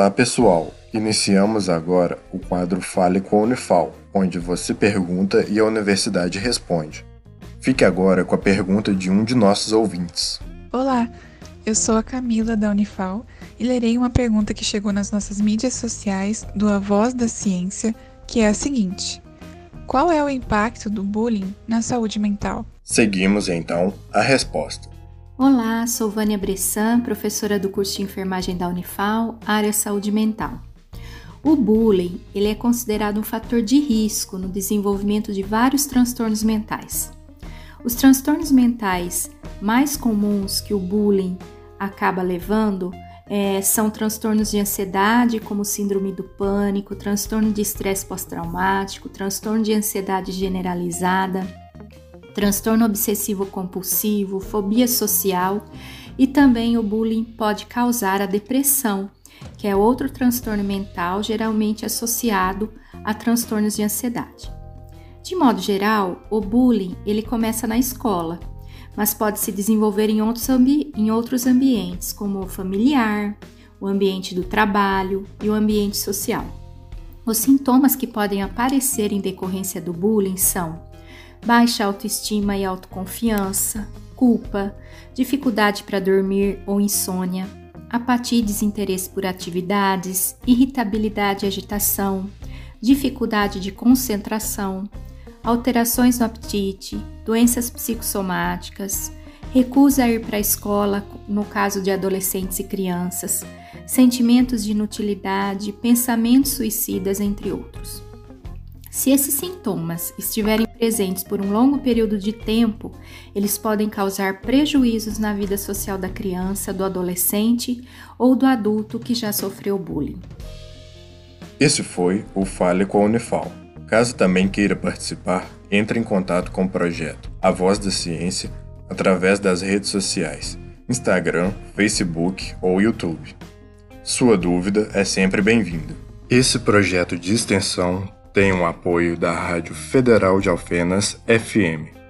Olá, pessoal! Iniciamos agora o quadro Fale com a Unifal, onde você pergunta e a universidade responde. Fique agora com a pergunta de um de nossos ouvintes. Olá, eu sou a Camila da Unifal e lerei uma pergunta que chegou nas nossas mídias sociais do A Voz da Ciência, que é a seguinte: Qual é o impacto do bullying na saúde mental? Seguimos então a resposta. Olá, sou Vânia Bressan, professora do curso de enfermagem da Unifal, área saúde mental. O bullying ele é considerado um fator de risco no desenvolvimento de vários transtornos mentais. Os transtornos mentais mais comuns que o bullying acaba levando é, são transtornos de ansiedade, como síndrome do pânico, transtorno de estresse pós-traumático, transtorno de ansiedade generalizada, transtorno obsessivo compulsivo, fobia social e também o bullying pode causar a depressão, que é outro transtorno mental geralmente associado a transtornos de ansiedade. De modo geral, o bullying ele começa na escola, mas pode se desenvolver em outros, em outros ambientes, como o familiar, o ambiente do trabalho e o ambiente social. Os sintomas que podem aparecer em decorrência do bullying são baixa autoestima e autoconfiança, culpa, dificuldade para dormir ou insônia, apatia e desinteresse por atividades, irritabilidade e agitação, dificuldade de concentração, alterações no apetite, doenças psicossomáticas, recusa a ir para a escola no caso de adolescentes e crianças, sentimentos de inutilidade, pensamentos suicidas, entre outros. Se esses sintomas estiverem presentes por um longo período de tempo, eles podem causar prejuízos na vida social da criança, do adolescente ou do adulto que já sofreu bullying. Esse foi o Fale com a Unifal. Caso também queira participar, entre em contato com o projeto A Voz da Ciência através das redes sociais, Instagram, Facebook ou YouTube. Sua dúvida é sempre bem-vinda. Esse projeto de extensão tem o apoio da Rádio Federal de Alfenas FM